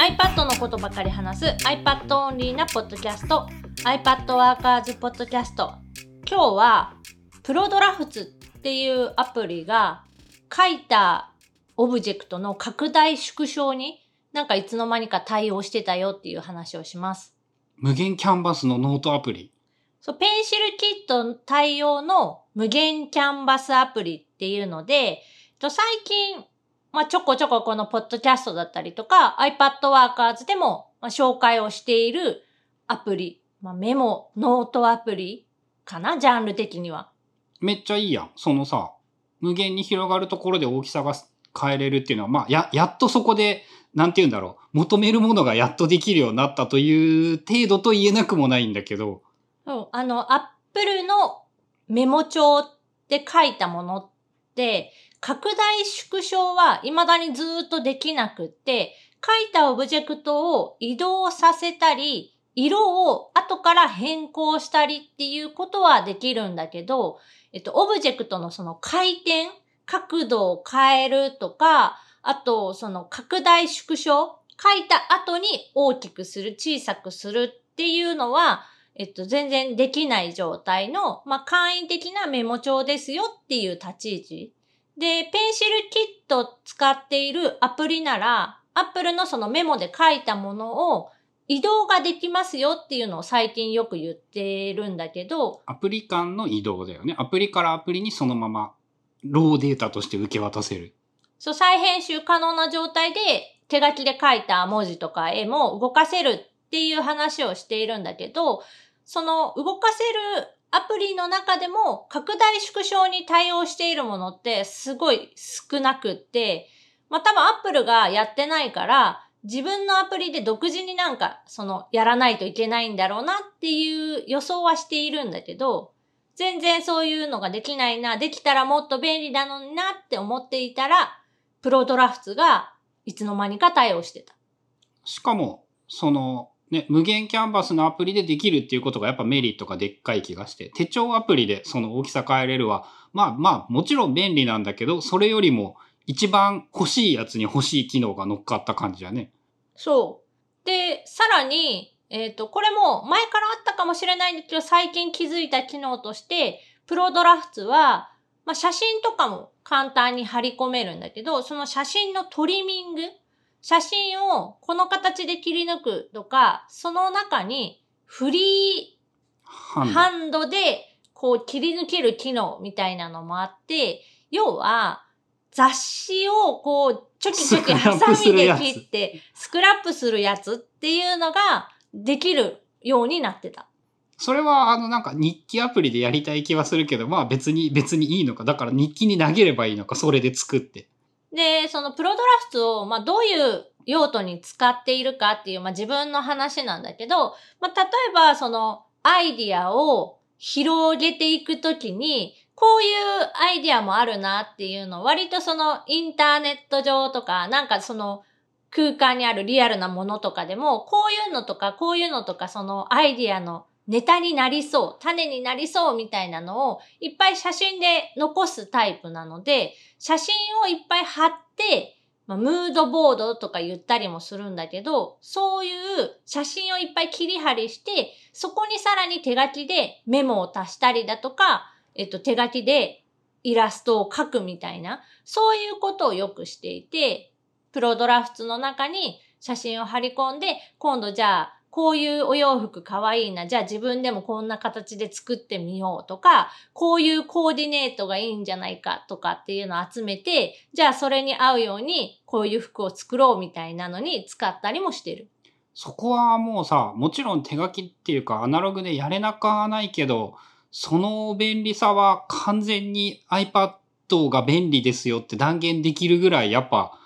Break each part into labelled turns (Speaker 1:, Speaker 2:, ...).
Speaker 1: iPad のことばかり話す iPad オンリーなポッドキャスト iPad ワーカーズポッドキャスト今日は Prodrafts っていうアプリが書いたオブジェクトの拡大縮小になんかいつの間にか対応してたよっていう話をします。
Speaker 2: 無限キャンバスのノートアプリ。
Speaker 1: そう、 PencilKit 対応の無限キャンバスアプリっていうので、と最近、まあ、ちょこちょここのポッドキャストだったりとか iPad Workers でも、まあ、紹介をしているアプリ、まあ、メモ、ノートアプリかな？ジャンル的には。
Speaker 2: めっちゃいいやん。そのさ、無限に広がるところで大きさが変えれるっていうのは、まあ、や、やっとそこで、なんて言うんだろう。求めるものがやっとできるようになったという程度と言えなくもないんだけど。
Speaker 1: うん、あの、Apple のメモ帳で書いたものって、拡大縮小は未だにずっとできなくって、書いたオブジェクトを移動させたり、色を後から変更したりっていうことはできるんだけど、えっと、オブジェクトのその回転、角度を変えるとか、あと、その拡大縮小、書いた後に大きくする、小さくするっていうのは、えっと、全然できない状態の、まあ、簡易的なメモ帳ですよっていう立ち位置。で、ペンシルキット使っているアプリなら、Apple のそのメモで書いたものを移動ができますよっていうのを最近よく言ってるんだけど、
Speaker 2: アプリ間の移動だよね。アプリからアプリにそのまま、ローデータとして受け渡せる。
Speaker 1: そう、再編集可能な状態で手書きで書いた文字とか絵も動かせるっていう話をしているんだけど、その動かせるアプリの中でも拡大縮小に対応しているものってすごい少なくって、まあ多分 Apple がやってないから自分のアプリで独自になんかそのやらないといけないんだろうなっていう予想はしているんだけど、全然そういうのができないな、できたらもっと便利なのになって思っていたら、プロドラフツがいつの間にか対応してた。
Speaker 2: しかも、その、ね、無限キャンバスのアプリでできるっていうことがやっぱメリットがでっかい気がして、手帳アプリでその大きさ変えれるは、まあまあもちろん便利なんだけど、それよりも一番欲しいやつに欲しい機能が乗っかった感じだね。
Speaker 1: そう。で、さらに、えっ、と、これも前からあったかもしれないんだけど、最近気づいた機能として、プロドラフツは、まあ、写真とかも簡単に貼り込めるんだけど、その写真のトリミング、写真をこの形で切り抜くとか、その中にフリー
Speaker 2: ハンド
Speaker 1: でこう切り抜ける機能みたいなのもあって、要は雑誌をこうチョキチョキハサミで切ってスクラップするやつっていうのができるようになってた。
Speaker 2: それはあのなんか日記アプリでやりたい気はするけど、まあ別に別にいいのか。だから日記に投げればいいのか、それで作って。
Speaker 1: で、そのプロドラフツを、まあ、どういう用途に使っているかっていう、まあ、自分の話なんだけど、まあ、例えば、その、アイディアを広げていくときに、こういうアイディアもあるなっていうの、割とその、インターネット上とか、なんかその、空間にあるリアルなものとかでも、こういうのとか、こういうのとか、そのアイディアのネタになりそう、種になりそうみたいなのをいっぱい写真で残すタイプなので、写真をいっぱい貼って、まあ、ムードボードとか言ったりもするんだけど、そういう写真をいっぱい切り貼りして、そこにさらに手書きでメモを足したりだとか、えっと、手書きでイラストを描くみたいな、そういうことをよくしていて、プロドラフツの中に写真を貼り込んで、今度じゃあ、こういうお洋服かわいいな。じゃあ自分でもこんな形で作ってみようとか、こういうコーディネートがいいんじゃないかとかっていうのを集めて、じゃあそれに合うようにこういう服を作ろうみたいなのに使ったりもしてる。
Speaker 2: そこはもうさ、もちろん手書きっていうかアナログでやれなくはないけど、その便利さは完全に iPad が便利ですよって断言できるぐらいやっぱ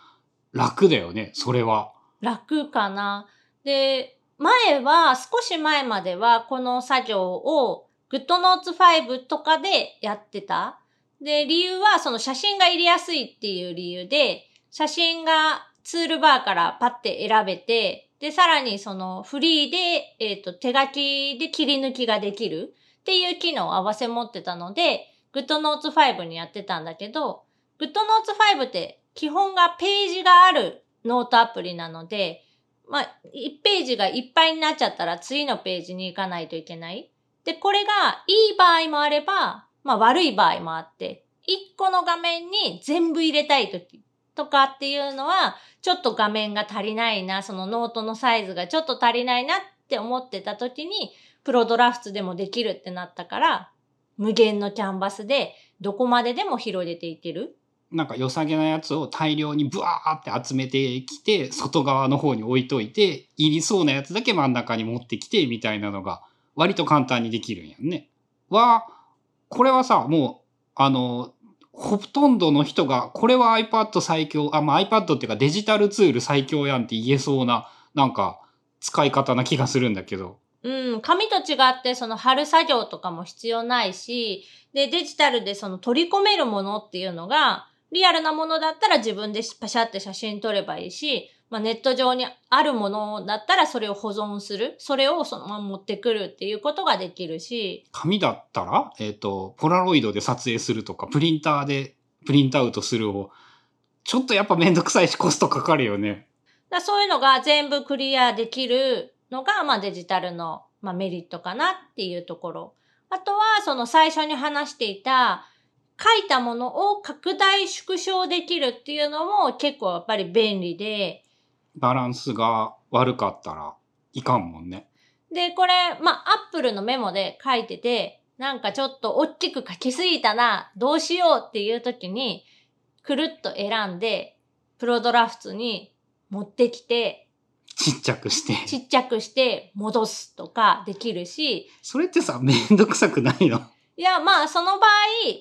Speaker 2: 楽だよね、それは。
Speaker 1: 楽かな。で、前は、少し前まではこの作業を GoodNotes 5とかでやってた。で、理由はその写真が入れやすいっていう理由で、写真がツールバーからパッて選べて、で、さらにそのフリーで、えっ、と、手書きで切り抜きができるっていう機能を合わせ持ってたので、GoodNotes 5にやってたんだけど、GoodNotes 5って基本がページがあるノートアプリなので、まあ、1ページがいっぱいになっちゃったら次のページに行かないといけない。で、これがいい場合もあれば、まあ悪い場合もあって、1個の画面に全部入れたいときとかっていうのは、ちょっと画面が足りないな、そのノートのサイズがちょっと足りないなって思ってたときに、 Prodrafts でもできるってなったから、無限のキャンバスでどこまででも広げていける。
Speaker 2: なんか良さげなやつを大量にブワーって集めてきて、外側の方に置いといて、いりそうなやつだけ真ん中に持ってきて、みたいなのが、割と簡単にできるんやんね。は、これはさ、もう、あの、ほとんどの人が、これは iPad 最強、あ、まあ iPad っていうかデジタルツール最強やんって言えそうな、なんか、使い方な気がするんだけど。
Speaker 1: うん、紙と違ってその貼る作業とかも必要ないし、で、デジタルでその取り込めるものっていうのが、リアルなものだったら自分でパシャって写真撮ればいいし、まあ、ネット上にあるものだったらそれを保存する。それをそのまま持ってくるっていうことができるし、
Speaker 2: 紙だったら、えっ、と、ポラロイドで撮影するとか、プリンターでプリントアウトするを、ちょっとやっぱめんどくさいしコストかかるよね。
Speaker 1: だそういうのが全部クリアできるのが、まあ、デジタルの、まあ、メリットかなっていうところ。あとは、その最初に話していた、書いたものを拡大縮小できるっていうのも結構やっぱり便利で、
Speaker 2: バランスが悪かったらいかんもんね。
Speaker 1: で、これ、まあ、アップルのメモで書いてて、なんかちょっと大きく書きすぎたな、どうしようっていう時に、くるっと選んで、プロドラフトに持ってきて、
Speaker 2: ちっちゃくして。
Speaker 1: ちっちゃくして戻すとかできるし、
Speaker 2: それってさ、めんどくさくないの？
Speaker 1: いや、まあ、その場合、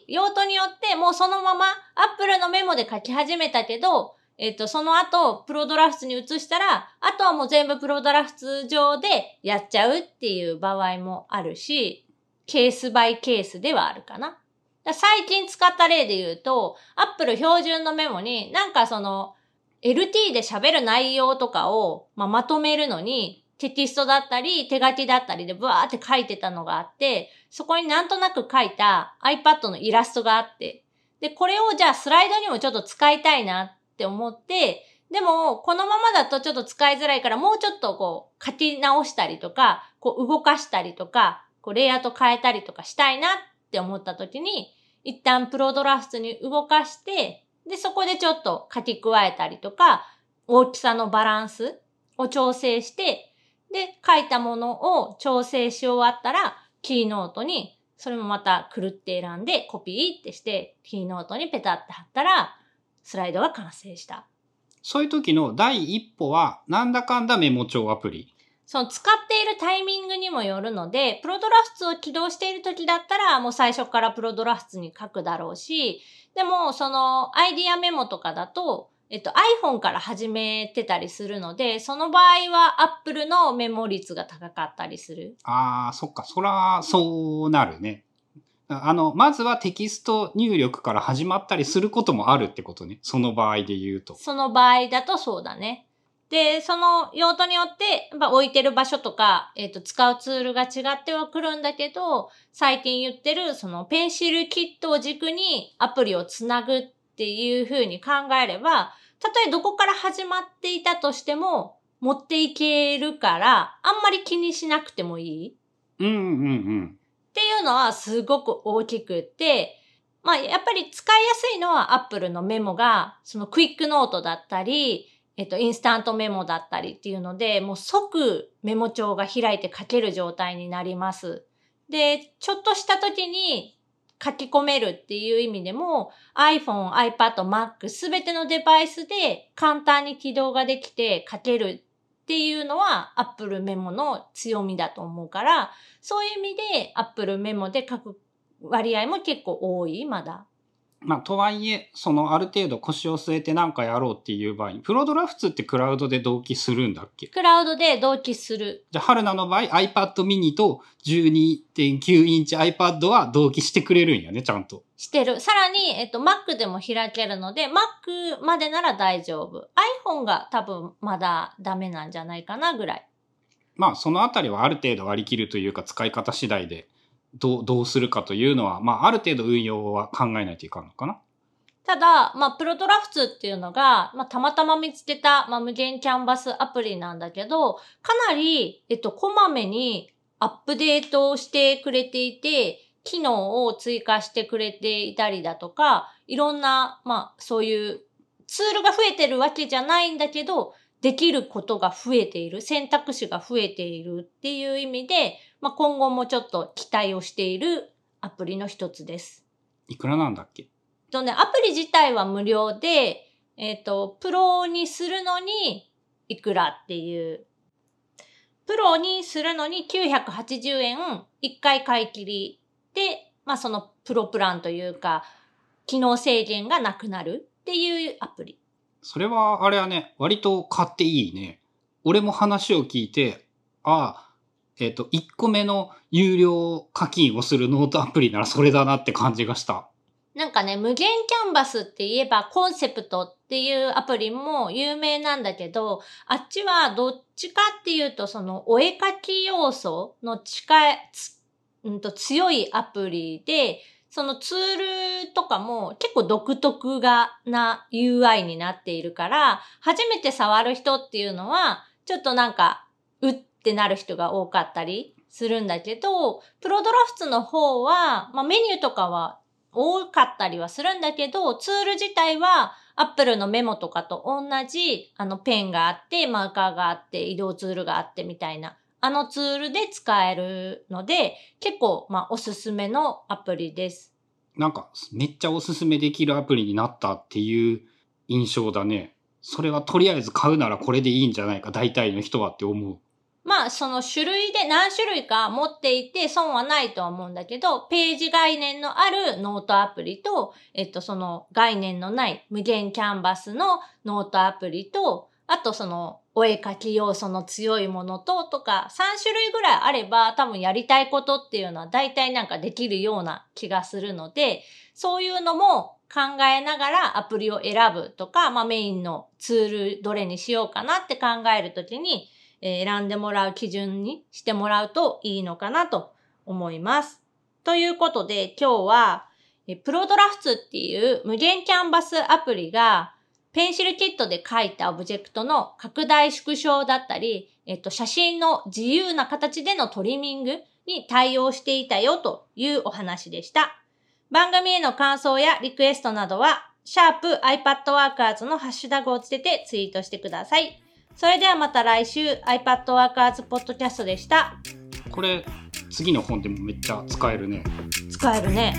Speaker 1: 用途によって、もうそのまま、アップルのメモで書き始めたけど、えっ、と、その後、プロドラフトに移したら、あとはもう全部プロドラフト上でやっちゃうっていう場合もあるし、ケースバイケースではあるかな。だ最近使った例で言うと、アップル標準のメモに、なんかその、LT で喋る内容とかを、まあ、まとめるのに、テキストだったり、手書きだったりでブワーって書いてたのがあって、そこになんとなく書いた iPad のイラストがあって、で、これをじゃあスライドにもちょっと使いたいなって思って、でも、このままだとちょっと使いづらいから、もうちょっとこう、書き直したりとか、こう動かしたりとか、こうレイアウト変えたりとかしたいなって思った時に、一旦プロドラフトに動かして、で、そこでちょっと書き加えたりとか、大きさのバランスを調整して、で、書いたものを調整し終わったら、キーノートに、それもまたくるって選んで、コピーってして、キーノートにペタって貼ったら、スライドが完成した。
Speaker 2: そういう時の第一歩は、なんだかんだメモ帳アプリ。
Speaker 1: その使っているタイミングにもよるので、プロドラフトを起動している時だったら、もう最初からプロドラフトに書くだろうし、でも、そのアイディアメモとかだと、えっと iPhone から始めてたりするので、その場合は Apple のメモ率が高かったりする。
Speaker 2: ああ、そっか、そら、そうなるね。あの、まずはテキスト入力から始まったりすることもあるってことね。その場合で言うと。
Speaker 1: その場合だとそうだね。で、その用途によって、やっぱ置いてる場所とか、えっ、と、使うツールが違ってはくるんだけど、最近言ってる、そのペンシルキットを軸にアプリをつなぐっていう風に考えれば、たとえどこから始まっていたとしても、持っていけるから、あんまり気にしなくてもいい
Speaker 2: うんうんうん。
Speaker 1: っていうのはすごく大きくって、まあやっぱり使いやすいのは Apple のメモが、そのクイックノートだったり、えっと、インスタントメモだったりっていうので、もう即メモ帳が開いて書ける状態になります。で、ちょっとした時に書き込めるっていう意味でも iPhone、iPad、Mac すべてのデバイスで簡単に起動ができて書けるっていうのは Apple メモの強みだと思うから、そういう意味で Apple メモで書く割合も結構多い、まだ。
Speaker 2: まあ、とはいえ、そのある程度腰を据えて何かやろうっていう場合に、プロドラフトってクラウドで同期するんだっけ？
Speaker 1: クラウドで同期する。
Speaker 2: じゃあ、春菜の場合 iPad mini と12.9インチ iPad は同期してくれるんやね、ちゃんと。
Speaker 1: してる。さらに、えっと、Mac でも開けるので、Mac までなら大丈夫。iPhone が多分まだダメなんじゃないかなぐらい。
Speaker 2: まあ、そのあたりはある程度割り切るというか、使い方次第でどう、どうするかというのは、まあ、ある程度運用は考えないといかんのかな。
Speaker 1: ただ、まあ、プロドラフツっていうのが、まあ、たまたま見つけた、まあ、無限キャンバスアプリなんだけど、かなり、えっと、こまめにアップデートをしてくれていて、機能を追加してくれていたりだとか、いろんな、まあ、そういうツールが増えてるわけじゃないんだけど、できることが増えている、選択肢が増えているっていう意味で、まあ、今後もちょっと期待をしているアプリの一つです。
Speaker 2: いくらなんだっけ？
Speaker 1: とね、アプリ自体は無料で、えっ、と、プロにするのにいくらっていう。プロにするのに980円、1回買い切りで、まあそのプロプランというか、機能制限がなくなるっていうアプリ。
Speaker 2: それは、あれはね、割と買っていいね。俺も話を聞いて、ああ、えっ、と、1個目の有料課金をするノートアプリならそれだなって感じがした。
Speaker 1: なんかね、無限キャンバスって言えばコンセプトっていうアプリも有名なんだけど、あっちはどっちかっていうとそのお絵かき要素の近い、うんと強いアプリで、そのツールとかも結構独特がな UI になっているから、初めて触る人っていうのは、ちょっとなんか、うっってなる人が多かったりするんだけど、プロドラフツの方は、まあメニューとかは多かったりはするんだけど、ツール自体は Apple のメモとかと同じ、あのペンがあって、マーカーがあって、移動ツールがあってみたいな、あのツールで使えるので、結構、まあおすすめのアプリです。
Speaker 2: なんか、めっちゃおすすめできるアプリになったっていう印象だね。それはとりあえず買うならこれでいいんじゃないか、大体の人はって思う。
Speaker 1: まあ、その種類で何種類か持っていて損はないとは思うんだけど、ページ概念のあるノートアプリと、えっと、その概念のない無限キャンバスのノートアプリと、あとそのお絵かき要素の強いものととか3種類ぐらいあれば多分やりたいことっていうのは大体なんかできるような気がするので、そういうのも考えながらアプリを選ぶとか、まあメインのツールどれにしようかなって考えるときに、え選んでもらう基準にしてもらうといいのかなと思います。ということで今日は、プロドラフツっていう無限キャンバスアプリがペンシルキットで書いたオブジェクトの拡大縮小だったり、えっと、写真の自由な形でのトリミングに対応していたよというお話でした。番組への感想やリクエストなどは、シャープ iPadWorkers のハッシュタグをつけてツイートしてください。それではまた来週 iPadWorkers ポッドキャストでした。
Speaker 2: これ、次の本でもめっちゃ使えるね。
Speaker 1: 使えるね。